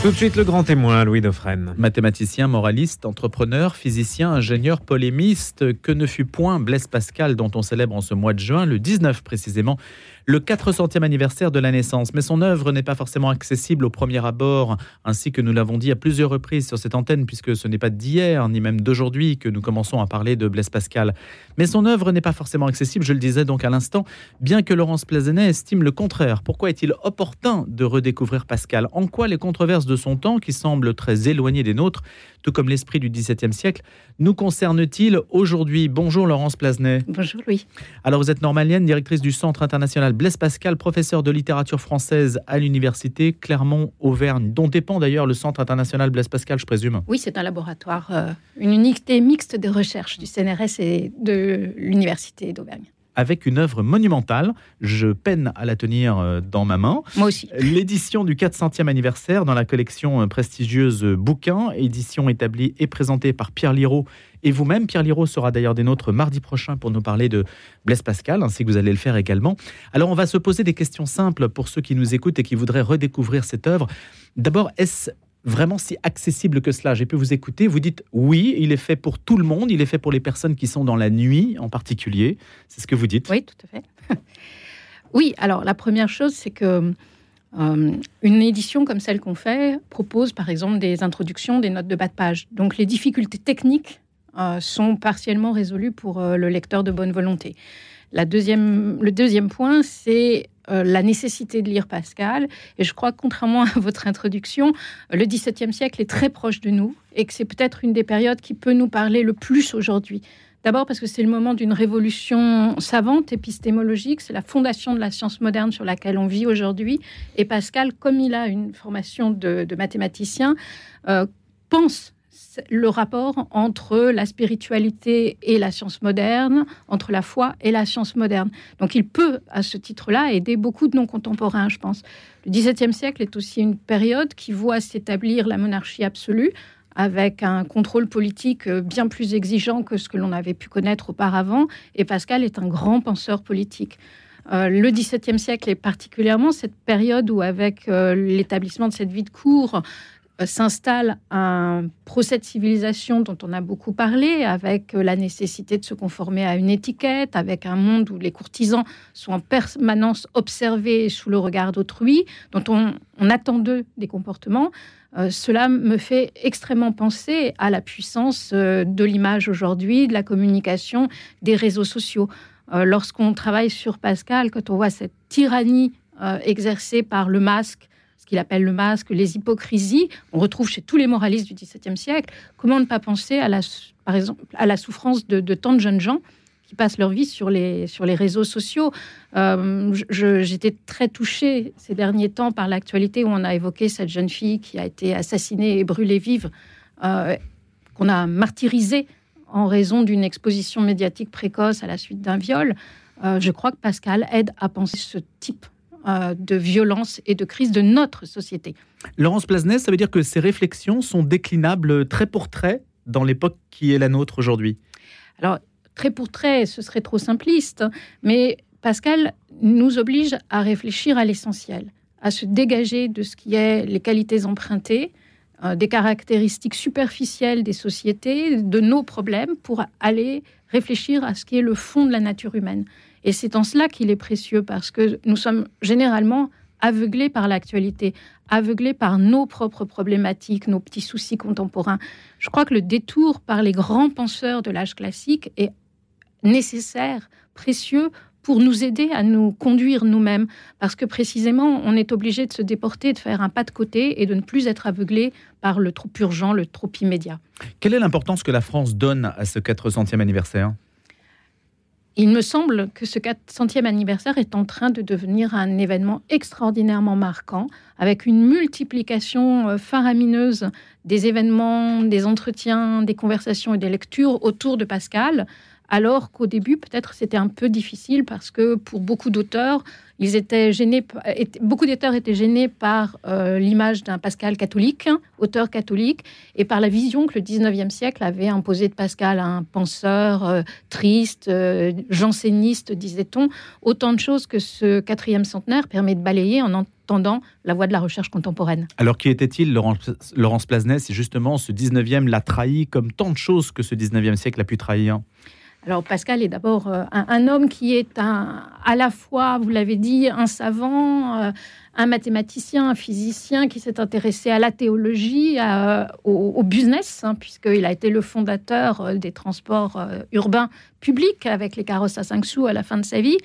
Tout de suite, le grand témoin, Louis Dauphren. Mathématicien, moraliste, entrepreneur, physicien, ingénieur, polémiste, que ne fut point Blaise Pascal, dont on célèbre en ce mois de juin, le 19 précisément, le 400e anniversaire de la naissance. Mais son œuvre n'est pas forcément accessible au premier abord, ainsi que nous l'avons dit à plusieurs reprises sur cette antenne, puisque ce n'est pas d'hier, ni même d'aujourd'hui, que nous commençons à parler de Blaise Pascal. Mais son œuvre n'est pas forcément accessible, je le disais donc à l'instant, bien que Laurence Plazenet estime le contraire. Pourquoi est-il opportun de redécouvrir Pascal? En quoi les controverses de son temps, qui semblent très éloignées des nôtres, tout comme l'esprit du XVIIe siècle, nous concerne-t-il aujourd'hui? Bonjour Laurence Plazenet. Bonjour Louis. Alors vous êtes normalienne, directrice du Centre international Blaise Pascal, professeur de littérature française à l'université Clermont-Auvergne, dont dépend d'ailleurs le Centre international Blaise Pascal, je présume. Oui, c'est un laboratoire, euh, une unité mixte de recherche du CNRS et de l'université d'Auvergne avec une œuvre monumentale. Je peine à la tenir euh, dans ma main. Moi aussi. L'édition du 400e anniversaire dans la collection euh, prestigieuse Bouquins, édition établie et présentée par Pierre Liraud et vous-même. Pierre Liraud sera d'ailleurs des nôtres mardi prochain pour nous parler de Blaise Pascal, ainsi que vous allez le faire également. Alors on va se poser des questions simples pour ceux qui nous écoutent et qui voudraient redécouvrir cette œuvre. D'abord, est-ce vraiment si accessible que cela J'ai pu vous écouter, vous dites oui, il est fait pour tout le monde, il est fait pour les personnes qui sont dans la nuit en particulier. C'est ce que vous dites Oui, tout à fait. oui, alors la première chose, c'est que euh, une édition comme celle qu'on fait propose par exemple des introductions, des notes de bas de page. Donc les difficultés techniques euh, sont partiellement résolues pour euh, le lecteur de bonne volonté. La deuxième, le deuxième point, c'est euh, la nécessité de lire Pascal. Et je crois contrairement à votre introduction, le XVIIe siècle est très proche de nous et que c'est peut-être une des périodes qui peut nous parler le plus aujourd'hui. D'abord parce que c'est le moment d'une révolution savante, épistémologique, c'est la fondation de la science moderne sur laquelle on vit aujourd'hui. Et Pascal, comme il a une formation de, mathématicien, euh, pense le rapport entre la spiritualité et la science moderne, entre la foi et la science moderne. Donc il peut, à ce titre-là, aider beaucoup de non-contemporains, je pense. Le XVIIe siècle est aussi une période qui voit s'établir la monarchie absolue, avec un contrôle politique bien plus exigeant que ce que l'on avait pu connaître auparavant. Et Pascal est un grand penseur politique. Euh, le XVIIe siècle est particulièrement cette période où, avec euh, l'établissement de cette vie de cour, euh, s'installe un procès de civilisation dont on a beaucoup parlé, avec euh, la nécessité de se conformer à une étiquette, avec un monde où les courtisans sont en permanence observés sous le regard d'autrui, dont on, attend d'eux des comportements. Euh, cela me fait extrêmement penser à la puissance de l'image aujourd'hui, de la communication, des réseaux sociaux. Lorsqu'on travaille sur Pascal, quand on voit cette tyrannie exercée par le masque, qu'il appelle le masque, les hypocrisies, on retrouve chez tous les moralistes du XVIIe siècle. Comment ne pas penser, à la, par exemple, à la souffrance de, tant de jeunes gens qui passent leur vie sur les, sur les réseaux sociaux. Euh, j'étais très touchée ces derniers temps par l'actualité où on a évoqué cette jeune fille qui a été assassinée et brûlée vive, euh, qu'on a martyrisée en raison d'une exposition médiatique précoce à la suite d'un viol. Euh, je crois que Pascal aide à penser ce type euh, de violence et de crise de notre société. Laurence Plasnet, ça veut dire que ces réflexions sont déclinables trait pour trait dans l'époque qui est la nôtre aujourd'hui Alors, trait pour trait, ce serait trop simpliste, mais Pascal nous oblige à réfléchir à l'essentiel, à se dégager de ce qui est les qualités empruntées, euh, des caractéristiques superficielles des sociétés, de nos problèmes, pour aller réfléchir à ce qui est le fond de la nature humaine. Et c'est en cela qu'il est précieux, parce que nous sommes généralement aveuglés par l'actualité, aveuglés par nos propres problématiques, nos petits soucis contemporains. Je crois que le détour par les grands penseurs de l'âge classique est nécessaire, précieux pour nous aider à nous conduire nous-mêmes, parce que précisément, on est obligé de se déporter, de faire un pas de côté et de ne plus être aveuglé par le trop urgent, le trop immédiat. Quelle est l'importance que la France donne à ce 400e anniversaire? Il me semble que ce 400e anniversaire est en train de devenir un événement extraordinairement marquant, avec une multiplication euh, faramineuse des événements, des entretiens, des conversations et des lectures autour de Pascal, alors qu'au début, peut-être, c'était un peu difficile parce que pour beaucoup d'auteurs, ils étaient gênés, beaucoup d'auteurs étaient gênés par euh, l'image d'un Pascal catholique, auteur catholique, et par la vision que le 19e siècle avait imposée de Pascal, un penseur euh, triste, janséniste, disait-on. Autant de choses que ce quatrième centenaire permet de balayer en tendant la voie de la recherche contemporaine. Alors qui était-il, Laurence, Laurence Plasnet, si justement ce 19e l'a trahi comme tant de choses que ce 19e siècle a pu trahir alors Pascal est d'abord euh, un, homme qui est à la fois, vous l'avez dit, un savant, euh, un mathématicien, un physicien qui s'est intéressé à la théologie, au, business, hein, puisqu'il a été le fondateur euh, des transports urbains publics avec les carrosses à 5 sous à la fin de sa vie.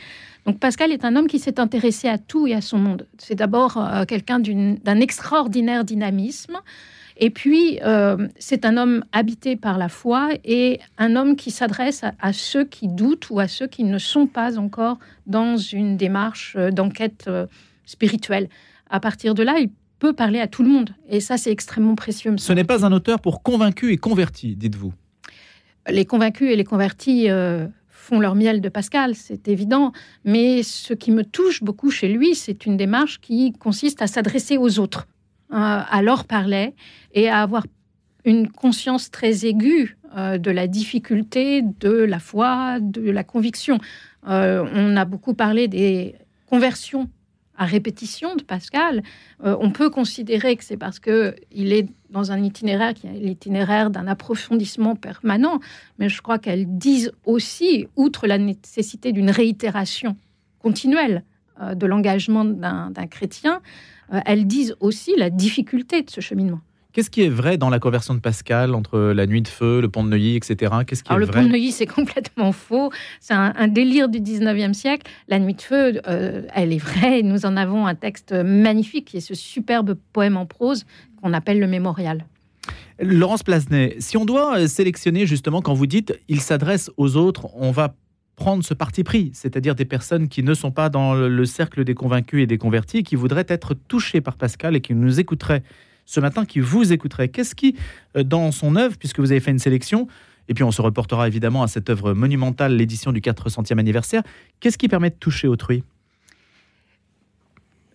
Donc Pascal est un homme qui s'est intéressé à tout et à son monde. C'est d'abord quelqu'un d'un extraordinaire dynamisme. Et puis, euh, c'est un homme habité par la foi et un homme qui s'adresse à, ceux qui doutent ou à ceux qui ne sont pas encore dans une démarche euh, d'enquête euh, spirituelle. À partir de là, il peut parler à tout le monde. Et ça, c'est extrêmement précieux. Ce n'est pas un auteur pour convaincus et convertis, dites-vous. Les convaincus et les convertis font leur miel de Pascal, c'est évident. Mais ce qui me touche beaucoup chez lui, c'est une démarche qui consiste à s'adresser aux autres à leur parler et à avoir une conscience très aiguë euh, de la difficulté de la foi, de la conviction. Euh, on a beaucoup parlé des conversions à répétition de Pascal. Euh, on peut considérer que c'est parce que il est dans un itinéraire qui est l'itinéraire d'un approfondissement permanent, mais je crois qu'elles disent aussi, outre la nécessité d'une réitération continuelle de l'engagement d'un chrétien, elles disent aussi la difficulté de ce cheminement. Qu'est-ce qui est vrai dans la conversion de Pascal entre la nuit de feu, le pont de Neuilly, etc. Qu'est-ce qui est le pont de Neuilly, c'est complètement faux. C'est un, délire du 19e siècle. La nuit de feu, euh, elle est vraie. Nous en avons un texte magnifique qui est ce superbe poème en prose qu'on appelle le Mémorial. Laurence Plasnet, si on doit euh, sélectionner justement quand vous dites il s'adresse aux autres, on va prendre ce parti pris, c'est-à-dire des personnes qui ne sont pas dans le cercle des convaincus et des convertis, qui voudraient être touchées par Pascal et qui nous écouteraient ce matin qui vous écouterait. Qu'est-ce qui, euh, dans son œuvre, puisque vous avez fait une sélection, et puis on se reportera évidemment à cette œuvre monumentale, l'édition du 400e anniversaire, qu'est-ce qui permet de toucher autrui?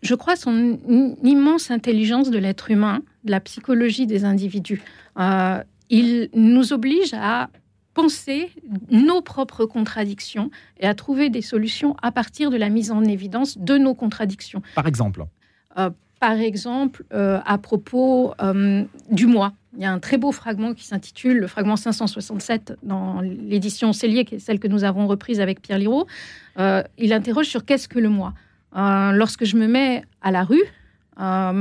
Je crois son immense intelligence de l'être humain, de la psychologie des individus. Euh, il nous oblige à penser nos propres contradictions et à trouver des solutions à partir de la mise en évidence de nos contradictions. Par exemple euh, par exemple, euh, à propos euh, du mois. Il y a un très beau fragment qui s'intitule le fragment 567 dans l'édition Cellier, qui est celle que nous avons reprise avec Pierre Liraud. Il interroge sur qu'est-ce que le mois? lorsque je me mets à la rue, à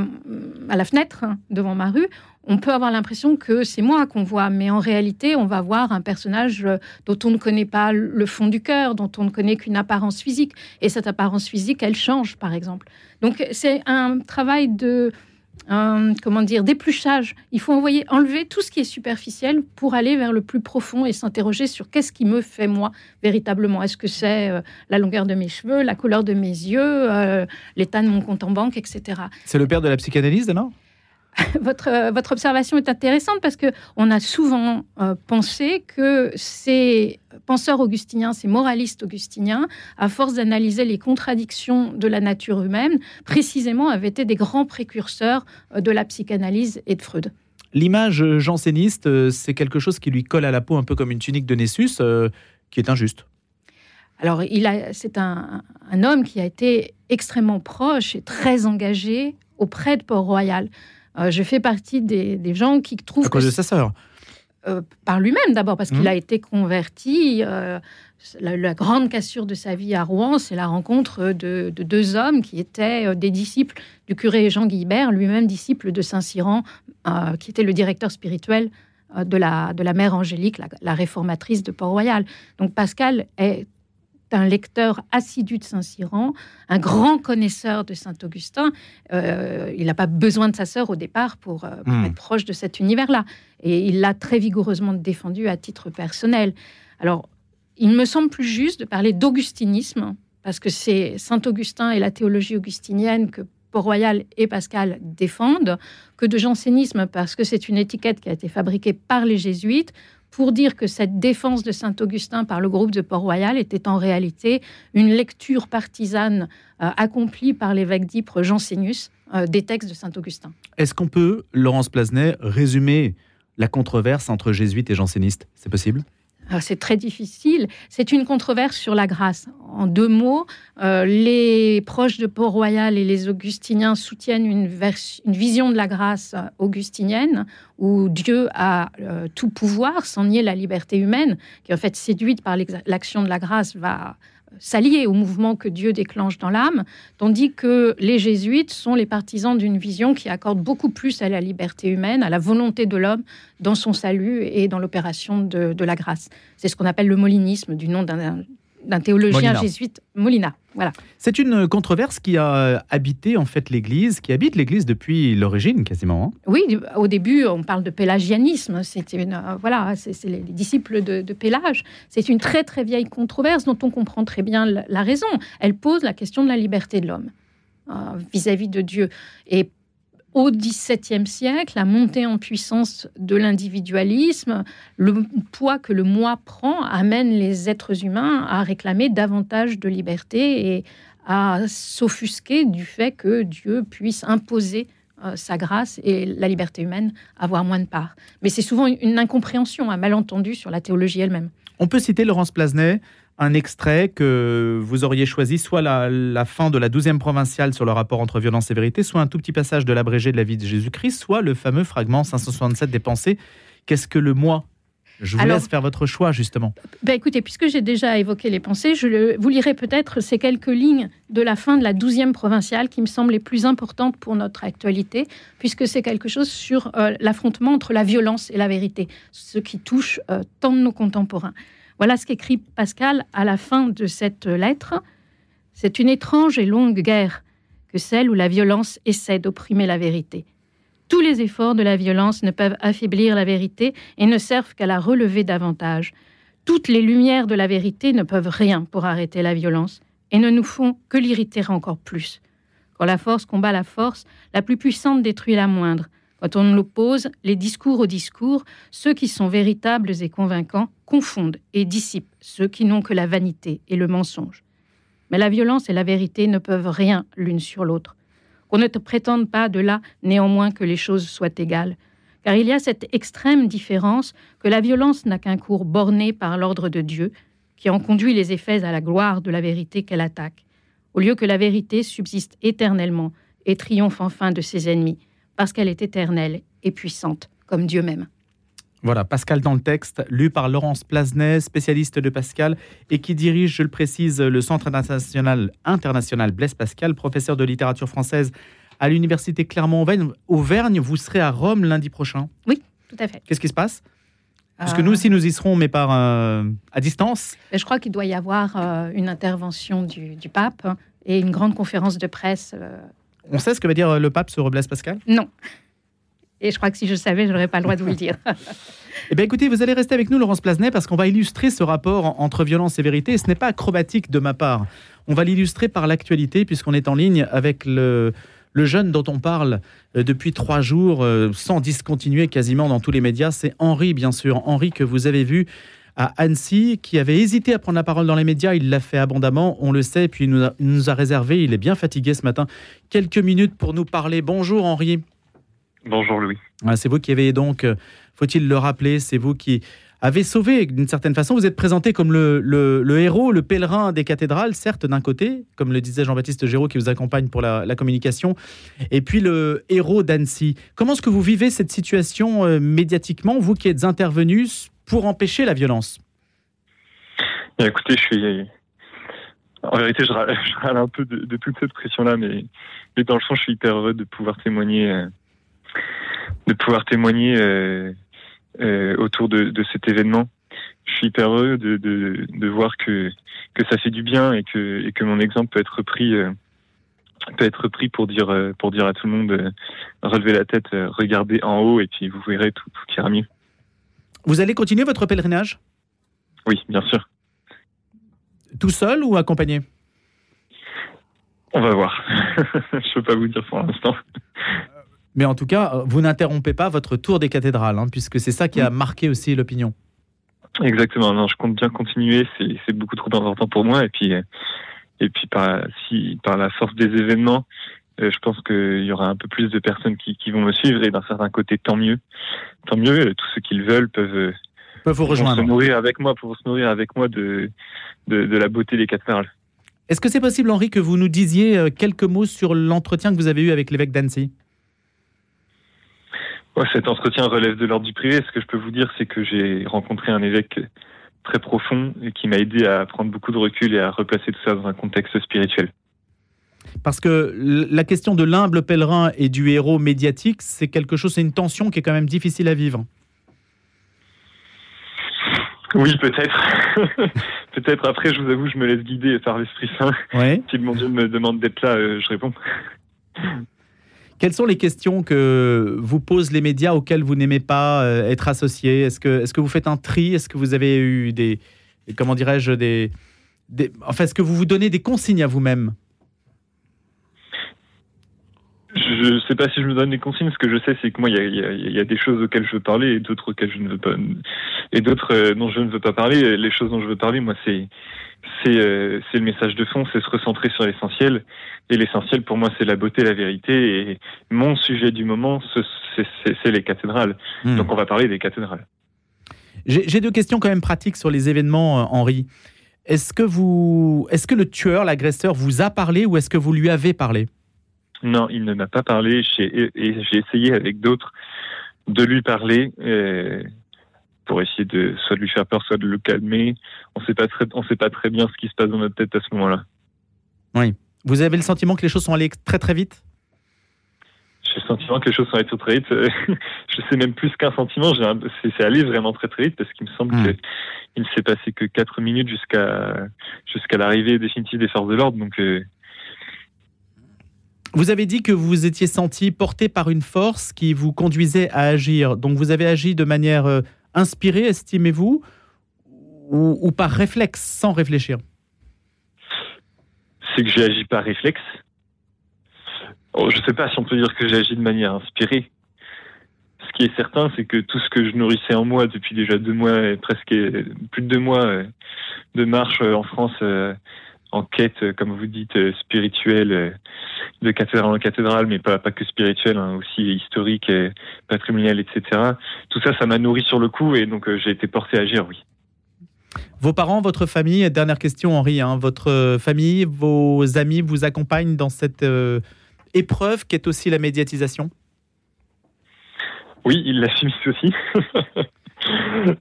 la fenêtre hein, devant ma rue, on peut avoir l'impression que c'est moi qu'on voit, mais en réalité, on va voir un personnage euh, dont on ne connaît pas le fond du cœur, dont on ne connaît qu'une apparence physique. Et cette apparence physique, elle change, par exemple. Donc, c'est un travail de, comment dire, d'épluchage. Il faut envoyer, enlever tout ce qui est superficiel pour aller vers le plus profond et s'interroger sur qu'est-ce qui me fait moi véritablement. Est-ce que c'est euh, la longueur de mes cheveux, la couleur de mes yeux, euh, l'état de mon compte en banque, etc. C'est le père de la psychanalyse, non votre, votre observation est intéressante parce que on a souvent euh, pensé que ces penseurs augustiniens, ces moralistes augustiniens, à force d'analyser les contradictions de la nature humaine, précisément avaient été des grands précurseurs euh, de la psychanalyse et de Freud. L'image janséniste, euh, c'est quelque chose qui lui colle à la peau un peu comme une tunique de Nessus, qui est injuste. Alors, c'est un, un, homme qui a été extrêmement proche et très engagé auprès de Port-Royal. Euh, je fais partie des, gens qui trouvent... À cause de sa sœur euh, par lui-même d'abord, parce qu'il mmh. a été converti. Euh, la, grande cassure de sa vie à Rouen, c'est la rencontre de, deux hommes qui étaient des disciples du curé Jean Guibert, lui-même disciple de Saint-Cyran, qui était le directeur spirituel de la, de la mère Angélique, la, la réformatrice de Port-Royal. Donc Pascal est un lecteur assidu de Saint-Cyran, un grand connaisseur de Saint-Augustin. Euh, il n'a pas besoin de sa sœur au départ pour, euh, hmm. être proche de cet univers-là. Et il l'a très vigoureusement défendu à titre personnel. Alors, il me semble plus juste de parler d'augustinisme, parce que c'est Saint-Augustin et la théologie augustinienne que Port-Royal et Pascal défendent, que de jansénisme, parce que c'est une étiquette qui a été fabriquée par les jésuites pour dire que cette défense de Saint-Augustin par le groupe de Port-Royal était en réalité une lecture partisane euh, accomplie par l'évêque d'Ypres Jansénus euh, des textes de Saint-Augustin. Est-ce qu'on peut, Laurence Plasnet, résumer la controverse entre jésuites et jansénistes? C'est possible? C'est très difficile. C'est une controverse sur la grâce. En deux mots, euh, les proches de Port-Royal et les augustiniens soutiennent une, vision de la grâce augustinienne où Dieu a euh, tout pouvoir sans nier la liberté humaine, qui en fait séduite par l'action de la grâce va s'allier au mouvement que Dieu déclenche dans l'âme, tandis que les jésuites sont les partisans d'une vision qui accorde beaucoup plus à la liberté humaine, à la volonté de l'homme dans son salut et dans l'opération de, la grâce. C'est ce qu'on appelle le molinisme, du nom d'un d'un théologien jésuite, Molina. Voilà. C'est une controverse qui a habité en fait l'Église, qui habite l'Église depuis l'origine quasiment. Hein. Oui, au début, on parle de pélagianisme. C'est une, euh, voilà, c'est les disciples de, de Pélage. C'est une très très vieille controverse dont on comprend très bien la, raison. Elle pose la question de la liberté de l'homme euh, vis-à-vis de Dieu. Et au XVIIe siècle, la montée en puissance de l'individualisme, le poids que le moi prend amène les êtres humains à réclamer davantage de liberté et à s'offusquer du fait que Dieu puisse imposer euh, sa grâce et la liberté humaine avoir moins de part. Mais c'est souvent une incompréhension, un malentendu sur la théologie elle-même. On peut citer Laurence Plasnet, un extrait que vous auriez choisi, soit la, fin de la douzième provinciale sur le rapport entre violence et vérité, soit un tout petit passage de l'abrégé de la vie de Jésus-Christ, soit le fameux fragment 567 des pensées. Qu'est-ce que le moi? Je vous laisse faire votre choix, justement. Ben écoutez, puisque j'ai déjà évoqué les pensées, je vous lirai peut-être ces quelques lignes de la fin de la douzième provinciale qui me semblent les plus importantes pour notre actualité, puisque c'est quelque chose sur euh, l'affrontement entre la violence et la vérité, ce qui touche euh, tant de nos contemporains. Voilà ce qu'écrit Pascal à la fin de cette lettre. C'est une étrange et longue guerre que celle où la violence essaie d'opprimer la vérité. Tous les efforts de la violence ne peuvent affaiblir la vérité et ne servent qu'à la relever davantage. Toutes les lumières de la vérité ne peuvent rien pour arrêter la violence et ne nous font que l'irriter encore plus. Quand la force combat la force, la plus puissante détruit la moindre. Quand on l'oppose, les discours au discours, ceux qui sont véritables et convaincants confondent et dissipent ceux qui n'ont que la vanité et le mensonge. Mais la violence et la vérité ne peuvent rien l'une sur l'autre. Qu'on ne te prétende pas de là néanmoins que les choses soient égales, car il y a cette extrême différence que la violence n'a qu'un cours borné par l'ordre de Dieu, qui en conduit les effets à la gloire de la vérité qu'elle attaque, au lieu que la vérité subsiste éternellement et triomphe enfin de ses ennemis, parce qu'elle est éternelle et puissante, comme Dieu même. Voilà, Pascal dans le texte, lu par Laurence Plasnet, spécialiste de Pascal, et qui dirige, je le précise, le Centre international, international Blaise Pascal, professeur de littérature française à l'Université Clermont-Auvergne. Vous serez à Rome lundi prochain Oui, tout à fait. Qu'est-ce qui se passe? Parce que nous aussi, nous y serons, mais par euh, à distance. Je crois qu'il doit y avoir euh, une intervention du, pape et une grande conférence de presse. Euh, On sait ce que va dire le pape sur Blaise Pascal? Non. Et je crois que si je savais, je n'aurais pas le droit de vous le dire. eh bien, écoutez, vous allez rester avec nous, Laurence Plasnet, parce qu'on va illustrer ce rapport entre violence et vérité. Et ce n'est pas acrobatique de ma part. On va l'illustrer par l'actualité, puisqu'on est en ligne avec le, le jeune dont on parle euh, depuis trois jours, euh, sans discontinuer quasiment dans tous les médias. C'est Henri, bien sûr. Henri, que vous avez vu à Annecy, qui avait hésité à prendre la parole dans les médias. Il l'a fait abondamment, on le sait, puis il nous, a, il nous a réservé, il est bien fatigué ce matin, quelques minutes pour nous parler. Bonjour Henri. Bonjour Louis. c'est vous qui avez donc, euh, faut-il le rappeler, c'est vous qui avez sauvé d'une certaine façon. Vous êtes présenté comme le, héros, le pèlerin des cathédrales, certes d'un côté, comme le disait Jean-Baptiste Géraud qui vous accompagne pour la, communication, et puis le héros d'Annecy. Comment est-ce que vous vivez cette situation euh, médiatiquement, vous qui êtes intervenu pour empêcher la violence Écoutez, je suis en vérité, je râle, un peu de, toute cette pression-là, mais, mais, dans le fond, je suis hyper heureux de pouvoir témoigner euh, de pouvoir témoigner euh, euh, autour de, cet événement. Je suis hyper heureux de, voir que, que ça fait du bien et que, que mon exemple peut être pris euh, peut être pris pour dire pour dire à tout le monde relevez la tête, regardez en haut et puis vous verrez tout, tout ira mieux. Vous allez continuer votre pèlerinage? Oui, bien sûr. Tout seul ou accompagné? On va voir. Je peux pas vous dire pour l'instant. Mais en tout cas, euh, vous n'interrompez pas votre tour des cathédrales, hein, puisque c'est ça qui a marqué aussi l'opinion. Exactement. Non, je compte bien continuer. C'est beaucoup trop important pour moi. Et puis, euh, et puis par, si, par la force des événements, je pense qu'il y aura un peu plus de personnes qui, qui vont me suivre. Et d'un certain côté, tant mieux. Tant mieux. Tous ceux qui le veulent peuvent Peut vous rejoindre. se nourrir avec moi, pour se nourrir avec moi de, de, de la beauté des cathédrales. Est-ce que c'est possible, Henri, que vous nous disiez euh, quelques mots sur l'entretien que vous avez eu avec l'évêque d'Annecy? Ouais, Cet entretien relève de l'ordre du privé. Ce que je peux vous dire, c'est que j'ai rencontré un évêque très profond et qui m'a aidé à prendre beaucoup de recul et à replacer tout ça dans un contexte spirituel. Parce que la question de l'humble pèlerin et du héros médiatique, c'est quelque chose, c'est une tension qui est quand même difficile à vivre. Oui, peut-être. peut-être après, je vous avoue, je me laisse guider par l'Esprit Saint. Si mon Dieu me demande d'être là, euh, je réponds. Quelles sont les questions que vous posent les médias auxquelles vous n'aimez pas euh, être associé? Est-ce que, est que vous faites un tri? Est-ce que vous avez eu des, comment dirais-je, des, des, enfin, est-ce que vous vous donnez des consignes à vous-même? Je ne sais pas si je me donne des consignes. Ce que je sais, c'est que moi, il y a, des choses auxquelles je veux parler et d'autres auxquelles je ne veux pas, et d'autres euh, dont je ne veux pas parler. Les choses dont je veux parler, moi, c'est euh, c'est le message de fond, c'est se recentrer sur l'essentiel. Et l'essentiel, pour moi, c'est la beauté, la vérité. Et mon sujet du moment, c'est les cathédrales. Hmm. Donc, on va parler des cathédrales. J'ai deux questions quand même pratiques sur les événements, euh, Henri. Est-ce que vous, est-ce que le tueur, l'agresseur, vous a parlé ou est-ce que vous lui avez parlé? Non, il ne m'a pas parlé. J'ai essayé avec d'autres de lui parler euh, pour essayer de soit de lui faire peur, soit de le calmer. On sait pas très, on sait pas très bien ce qui se passe dans notre tête à ce moment-là. Oui. Vous avez le sentiment que les choses sont allées très très vite? J'ai le sentiment que les choses sont allées très vite. je sais même plus qu'un sentiment. C'est allé vraiment très très vite parce qu'il me semble hmm. qu'il ne s'est passé que 4 minutes jusqu'à jusqu'à l'arrivée définitive des forces de l'ordre. Donc euh, vous avez dit que vous vous étiez senti porté par une force qui vous conduisait à agir. Donc vous avez agi de manière euh, inspirée, estimez-vous, ou, par réflexe, sans réfléchir? C'est que j'ai agi par réflexe. Oh, je ne sais pas si on peut dire que j'ai agi de manière inspirée. Ce qui est certain, c'est que tout ce que je nourrissais en moi depuis déjà deux mois, presque plus de deux mois euh, de marche euh, en France, en quête, comme vous dites, spirituelle, de cathédrale en cathédrale, mais pas, pas que spirituel, hein, aussi historique, et patrimonial, etc. Tout ça, ça m'a nourri sur le coup et donc euh, j'ai été porté à agir, oui. Vos parents, votre famille, dernière question Henri, hein, votre famille, vos amis vous accompagnent dans cette euh, épreuve qui est aussi la médiatisation? Oui, ils la subissent aussi.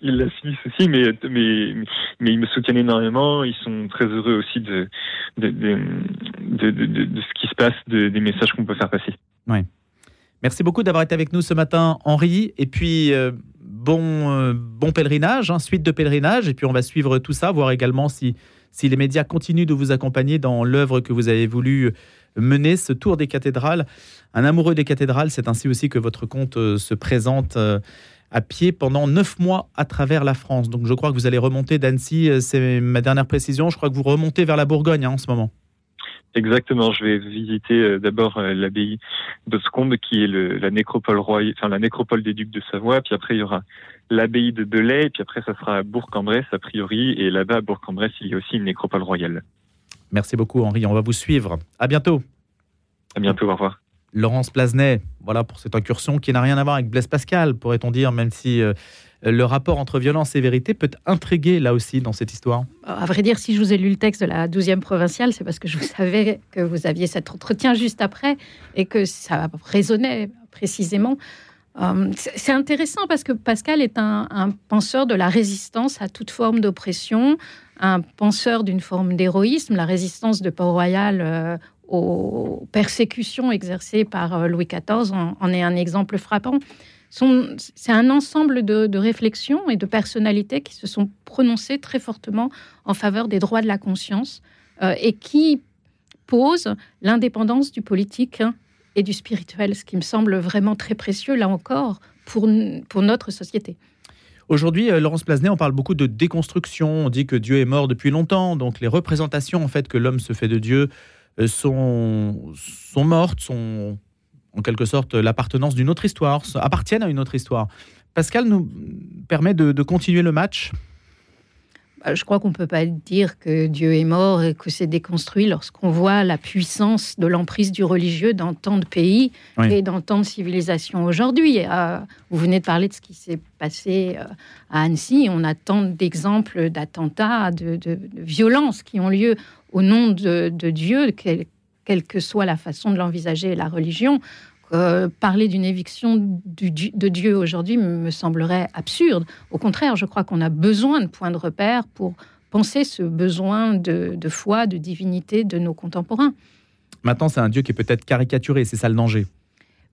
ils la subissent aussi, mais, mais, ils me soutiennent énormément. Ils sont très heureux aussi de, de, de, ce qui se passe, des messages qu'on peut faire passer. Oui. Merci beaucoup d'avoir été avec nous ce matin, Henri. Et puis, euh, bon, euh, bon pèlerinage, hein, suite de pèlerinage. Et puis, on va suivre tout ça, voir également si, si les médias continuent de vous accompagner dans l'œuvre que vous avez voulu mener, ce tour des cathédrales. Un amoureux des cathédrales, c'est ainsi aussi que votre compte euh, se présente à pied pendant neuf mois à travers la France. Donc je crois que vous allez remonter d'Annecy, euh, c'est ma dernière précision, je crois que vous remontez vers la Bourgogne hein, en ce moment. Exactement, je vais visiter euh, d'abord euh, l'abbaye de Scombe qui est la nécropole royale, enfin la nécropole des ducs de Savoie, puis après il y aura l'abbaye de Belay, puis après ça sera Bourg-en-Bresse a priori, et là-bas à Bourg-en-Bresse il y a aussi une nécropole royale. Merci beaucoup Henri, on va vous suivre. À bientôt. À bientôt, au revoir. Laurence Plasnet, voilà pour cette incursion qui n'a rien à voir avec Blaise Pascal, pourrait-on dire, même si euh, le rapport entre violence et vérité peut intriguer là aussi dans cette histoire. À vrai dire, si je vous ai lu le texte de la 12e provinciale, c'est parce que je savais que vous aviez cet entretien juste après et que ça résonnait précisément. Euh, c'est intéressant parce que Pascal est un, penseur de la résistance à toute forme d'oppression, un penseur d'une forme d'héroïsme, la résistance de Port-Royal euh, aux persécutions exercées par euh, Louis XIV en, est un exemple frappant. C'est un ensemble de, réflexions et de personnalités qui se sont prononcées très fortement en faveur des droits de la conscience euh, et qui posent l'indépendance du politique hein, et du spirituel, ce qui me semble vraiment très précieux, là encore, pour, pour notre société. Aujourd'hui, euh, Laurence Plasnet, on parle beaucoup de déconstruction. On dit que Dieu est mort depuis longtemps. Donc, les représentations en fait que l'homme se fait de Dieu sont, sont mortes, sont en quelque sorte l'appartenance d'une autre histoire, appartiennent à une autre histoire. Pascal nous permet de, continuer le match euh, je crois qu'on ne peut pas dire que Dieu est mort et que c'est déconstruit lorsqu'on voit la puissance de l'emprise du religieux dans tant de pays et dans tant de civilisations aujourd'hui. Euh, vous venez de parler de ce qui s'est passé euh, à Annecy. On a tant d'exemples d'attentats, de, violences qui ont lieu au nom de, Dieu, quelle, que soit la façon de l'envisager la religion. parler d'une éviction de Dieu aujourd'hui me semblerait absurde. Au contraire, je crois qu'on a besoin de points de repère pour penser ce besoin de, foi, de divinité de nos contemporains. Maintenant, c'est un Dieu qui est peut-être caricaturé, c'est ça le danger.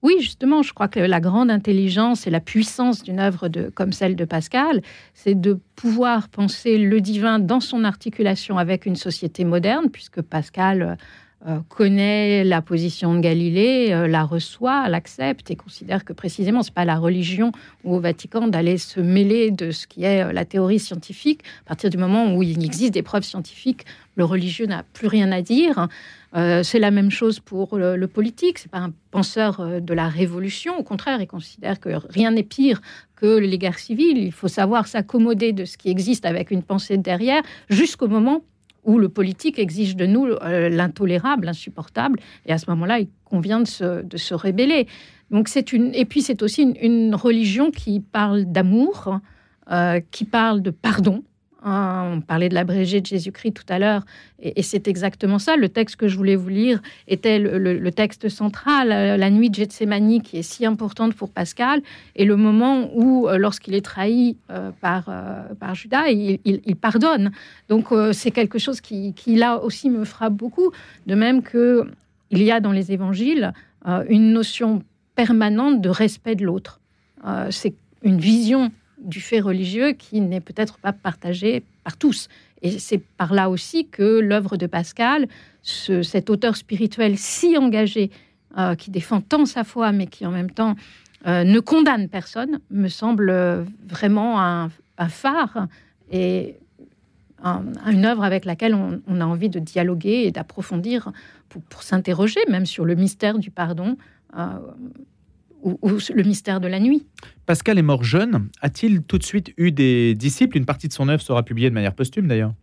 Oui, justement, je crois que la grande intelligence et la puissance d'une œuvre comme celle de Pascal, c'est de pouvoir penser le divin dans son articulation avec une société moderne, puisque Pascal euh, connaît la position de Galilée, euh, la reçoit, l'accepte et considère que précisément, ce n'est pas la religion ou au Vatican d'aller se mêler de ce qui est euh, la théorie scientifique. À partir du moment où il existe des preuves scientifiques, le religieux n'a plus rien à dire. C'est la même chose pour le, le politique. C'est pas un penseur de la révolution. Au contraire, il considère que rien n'est pire que les guerres civiles. Il faut savoir s'accommoder de ce qui existe avec une pensée derrière jusqu'au moment où le politique exige de nous euh, l'intolérable, l'insupportable, et à ce moment-là, il convient de se, rébeller. Donc c'est une, et puis c'est aussi une, religion qui parle d'amour, euh, qui parle de pardon, Hein, on parlait de l'abrégé de Jésus-Christ tout à l'heure, et, c'est exactement ça. Le texte que je voulais vous lire était le, texte central, euh, la nuit de Gethsemane, qui est si importante pour Pascal, et le moment où, euh, lorsqu'il est trahi euh, par, par Judas, il, pardonne. Donc c'est quelque chose qui, qui, là aussi, me frappe beaucoup, de même que il y a dans les évangiles une notion permanente de respect de l'autre. c'est une vision du fait religieux qui n'est peut-être pas partagé par tous. Et c'est par là aussi que l'œuvre de Pascal, cet auteur spirituel si engagé, euh, qui défend tant sa foi, mais qui en même temps euh, ne condamne personne, me semble vraiment un, phare et une œuvre avec laquelle on, a envie de dialoguer et d'approfondir pour, s'interroger même sur le mystère du pardon. Euh, ou, le mystère de la nuit. Pascal est mort jeune. A-t-il tout de suite eu des disciples? Une partie de son œuvre sera publiée de manière posthume d'ailleurs.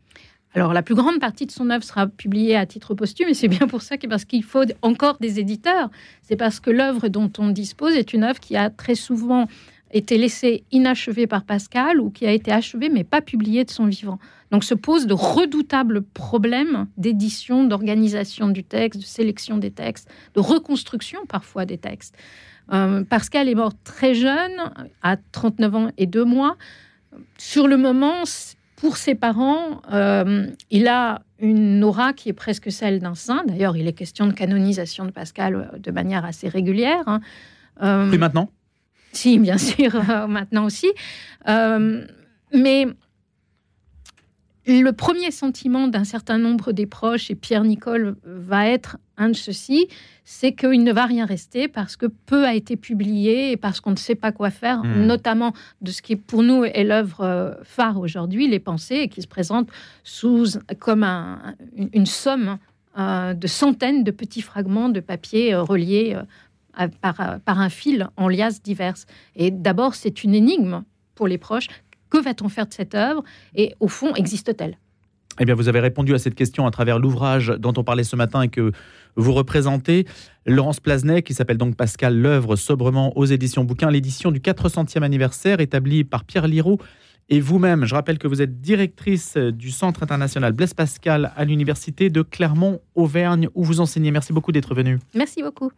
Alors, la plus grande partie de son œuvre sera publiée à titre posthume, et c'est bien pour ça que, parce qu'il faut encore des éditeurs. C'est parce que l'œuvre dont on dispose est une œuvre qui a très souvent été laissée inachevée par Pascal ou qui a été achevée mais pas publiée de son vivant. Donc se posent de redoutables problèmes d'édition, d'organisation du texte, de sélection des textes, de reconstruction parfois des textes. Euh, Pascal est mort très jeune, à 39 ans et 2 mois. Sur le moment, pour ses parents, euh, il a une aura qui est presque celle d'un saint. D'ailleurs, il est question de canonisation de Pascal euh, de manière assez régulière. Hein. Euh, maintenant? Si, bien sûr, maintenant aussi. mais le premier sentiment d'un certain nombre des proches, et Pierre Nicole va être un de ceux-ci, c'est qu'il ne va rien rester parce que peu a été publié et parce qu'on ne sait pas quoi faire, hmm. notamment de ce qui pour nous est l'œuvre euh, phare aujourd'hui, les pensées, et qui se présente sous comme une, somme euh, de centaines de petits fragments de papier euh, reliés par, par un fil en liasses diverses. Et d'abord, c'est une énigme pour les proches que va-t-on faire de cette œuvre? Et au fond, existe-t-elle? Eh bien, vous avez répondu à cette question à travers l'ouvrage dont on parlait ce matin et que vous représentez, Laurence Plasnet, qui s'appelle donc Pascal L'œuvre sobrement aux éditions bouquins, l'édition du 400e anniversaire établie par Pierre Liraud et vous-même. Je rappelle que vous êtes directrice du Centre international Blaise Pascal à l'Université de Clermont-Auvergne où vous enseignez. Merci beaucoup d'être venu. Merci beaucoup.